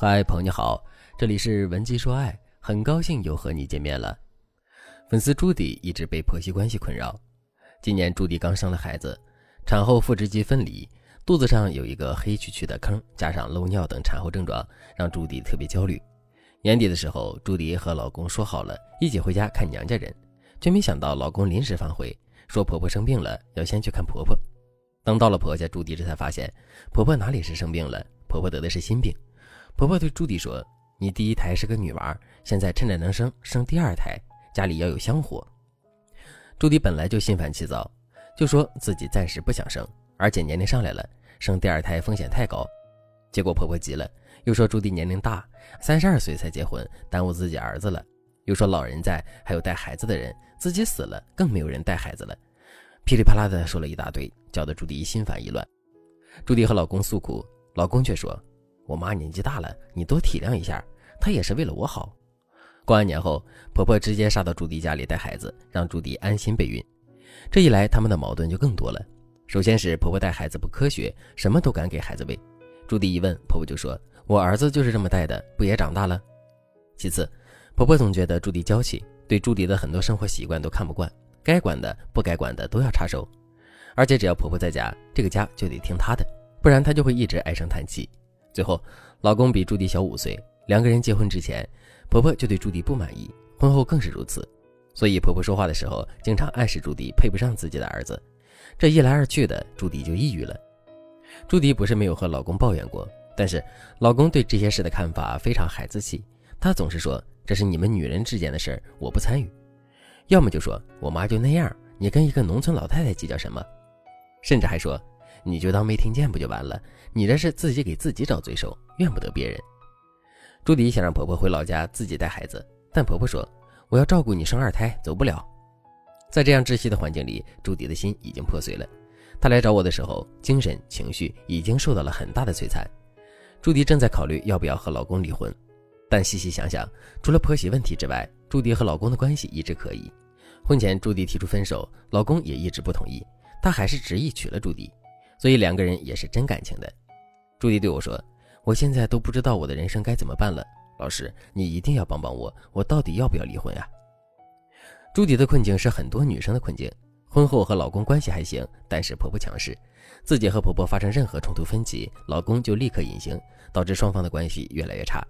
嗨，朋友你好，这里是文姬说爱，很高兴又和你见面了。粉丝朱迪一直被婆媳关系困扰，今年朱迪刚生了孩子，产后腹直肌分离，肚子上有一个黑黢黢的坑，加上漏尿等产后症状，让朱迪特别焦虑。年底的时候，朱迪和老公说好了一起回家看娘家人，却没想到老公临时反悔，说婆婆生病了，要先去看婆婆。等到了婆家，朱迪这才发现婆婆哪里是生病了，婆婆得的是心病。婆婆对朱迪说：“你第一胎是个女娃，现在趁着能生，生第二胎，家里要有香火。”朱迪本来就心烦气躁，就说自己暂时不想生，而且年龄上来了，生第二胎风险太高。结果婆婆急了，又说朱迪年龄大，三十二岁才结婚，耽误自己儿子了。又说老人在，还有带孩子的人，自己死了更没有人带孩子了。噼里啪啦的说了一大堆，搅得朱迪心烦意乱。朱迪和老公诉苦，老公却说。我妈年纪大了，你多体谅一下，她也是为了我好。过完年后，婆婆直接杀到朱迪家里带孩子，让朱迪安心备孕。这一来，他们的矛盾就更多了。首先是婆婆带孩子不科学，什么都敢给孩子喂。朱迪一问，婆婆就说：“我儿子就是这么带的，不也长大了？”其次，婆婆总觉得朱迪娇气，对朱迪的很多生活习惯都看不惯，该管的不该管的都要插手。而且只要婆婆在家，这个家就得听她的，不然她就会一直唉声叹气。最后，老公比朱迪小五岁，两个人结婚之前，婆婆就对朱迪不满意，婚后更是如此。所以婆婆说话的时候，经常暗示朱迪配不上自己的儿子。这一来二去的，朱迪就抑郁了。朱迪不是没有和老公抱怨过，但是老公对这些事的看法非常孩子气，他总是说这是你们女人之间的事我不参与。要么就说我妈就那样，你跟一个农村老太太计较什么？甚至还说。你就当没听见不就完了？你这是自己给自己找罪受，怨不得别人。朱迪想让婆婆回老家自己带孩子，但婆婆说：“我要照顾你生二胎，走不了。”在这样窒息的环境里，朱迪的心已经破碎了。她来找我的时候，精神情绪已经受到了很大的摧残。朱迪正在考虑要不要和老公离婚，但细细想想，除了婆媳问题之外，朱迪和老公的关系一直可以。婚前朱迪提出分手，老公也一直不同意，他还是执意娶了朱迪。所以两个人也是真感情的。朱迪对我说：“我现在都不知道我的人生该怎么办了，老师，你一定要帮帮我，我到底要不要离婚呀？”朱迪的困境是很多女生的困境：婚后和老公关系还行，但是婆婆强势，自己和婆婆发生任何冲突分歧，老公就立刻隐形，导致双方的关系越来越差。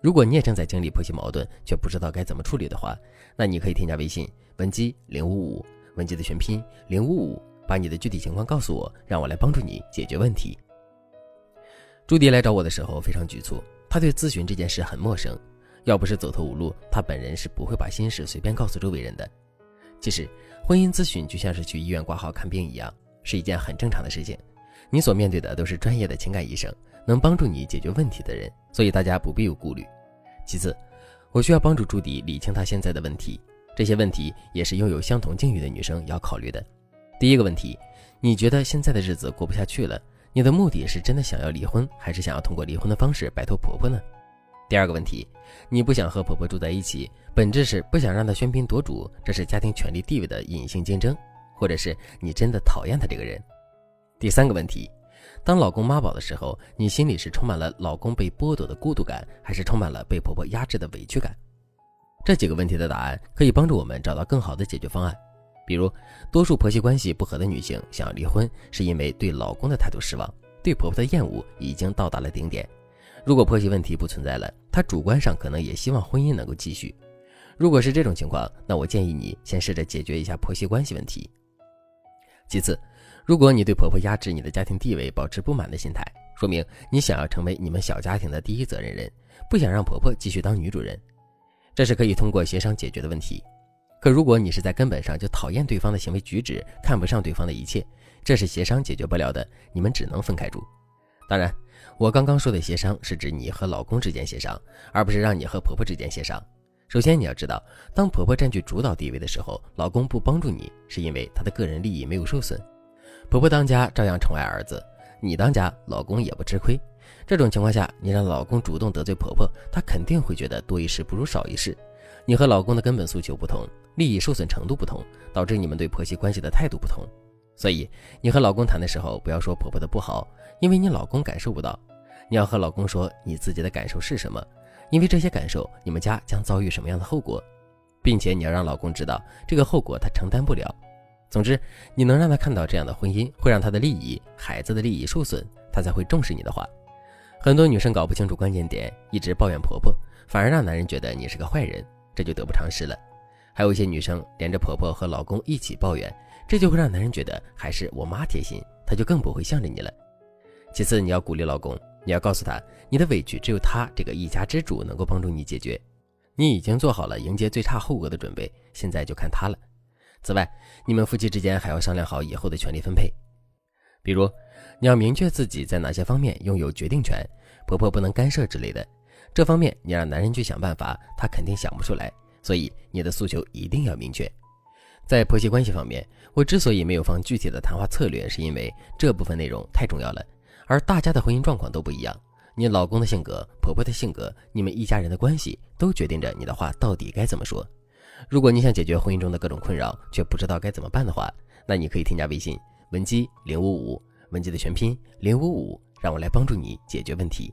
如果你也正在经历婆媳矛盾，却不知道该怎么处理的话，那你可以添加微信文姬零五五，文姬的全拼零五五。把你的具体情况告诉我，让我来帮助你解决问题。朱迪来找我的时候非常局促，他对咨询这件事很陌生，要不是走投无路，他本人是不会把心事随便告诉周围人的。其实，婚姻咨询就像是去医院挂号看病一样，是一件很正常的事情。你所面对的都是专业的情感医生，能帮助你解决问题的人，所以大家不必有顾虑。其次，我需要帮助朱迪理清他现在的问题，这些问题也是拥有相同境遇的女生要考虑的。第一个问题，你觉得现在的日子过不下去了？你的目的是真的想要离婚，还是想要通过离婚的方式摆脱婆婆呢？第二个问题，你不想和婆婆住在一起，本质是不想让她喧宾夺主，这是家庭权力地位的隐性竞争，或者是你真的讨厌她这个人？第三个问题，当老公妈宝的时候，你心里是充满了老公被剥夺的孤独感，还是充满了被婆婆压制的委屈感？这几个问题的答案可以帮助我们找到更好的解决方案。比如，多数婆媳关系不和的女性想要离婚，是因为对老公的态度失望，对婆婆的厌恶已经到达了顶点。如果婆媳问题不存在了，她主观上可能也希望婚姻能够继续。如果是这种情况，那我建议你先试着解决一下婆媳关系问题。其次，如果你对婆婆压制你的家庭地位保持不满的心态，说明你想要成为你们小家庭的第一责任人，不想让婆婆继续当女主人，这是可以通过协商解决的问题。可如果你是在根本上就讨厌对方的行为举止，看不上对方的一切，这是协商解决不了的，你们只能分开住。当然，我刚刚说的协商是指你和老公之间协商，而不是让你和婆婆之间协商。首先你要知道，当婆婆占据主导地位的时候，老公不帮助你，是因为他的个人利益没有受损。婆婆当家照样宠爱儿子，你当家，老公也不吃亏。这种情况下，你让老公主动得罪婆婆，他肯定会觉得多一事不如少一事。你和老公的根本诉求不同，利益受损程度不同，导致你们对婆媳关系的态度不同。所以，你和老公谈的时候，不要说婆婆的不好，因为你老公感受不到。你要和老公说你自己的感受是什么，因为这些感受，你们家将遭遇什么样的后果，并且你要让老公知道这个后果他承担不了。总之，你能让他看到这样的婚姻会让他的利益、孩子的利益受损，他才会重视你的话。很多女生搞不清楚关键点，一直抱怨婆婆，反而让男人觉得你是个坏人，这就得不偿失了。还有一些女生连着婆婆和老公一起抱怨，这就会让男人觉得还是我妈贴心，他就更不会向着你了。其次，你要鼓励老公，你要告诉他，你的委屈只有他这个一家之主能够帮助你解决，你已经做好了迎接最差后果的准备，现在就看他了。此外，你们夫妻之间还要商量好以后的权利分配，比如你要明确自己在哪些方面拥有决定权，婆婆不能干涉之类的。这方面你让男人去想办法，他肯定想不出来。所以你的诉求一定要明确。在婆媳关系方面，我之所以没有放具体的谈话策略，是因为这部分内容太重要了。而大家的婚姻状况都不一样，你老公的性格、婆婆的性格，你们一家人的关系，都决定着你的话到底该怎么说。如果你想解决婚姻中的各种困扰，却不知道该怎么办的话，那你可以添加微信文姬零五五，文姬的全拼零五五，让我来帮助你解决问题。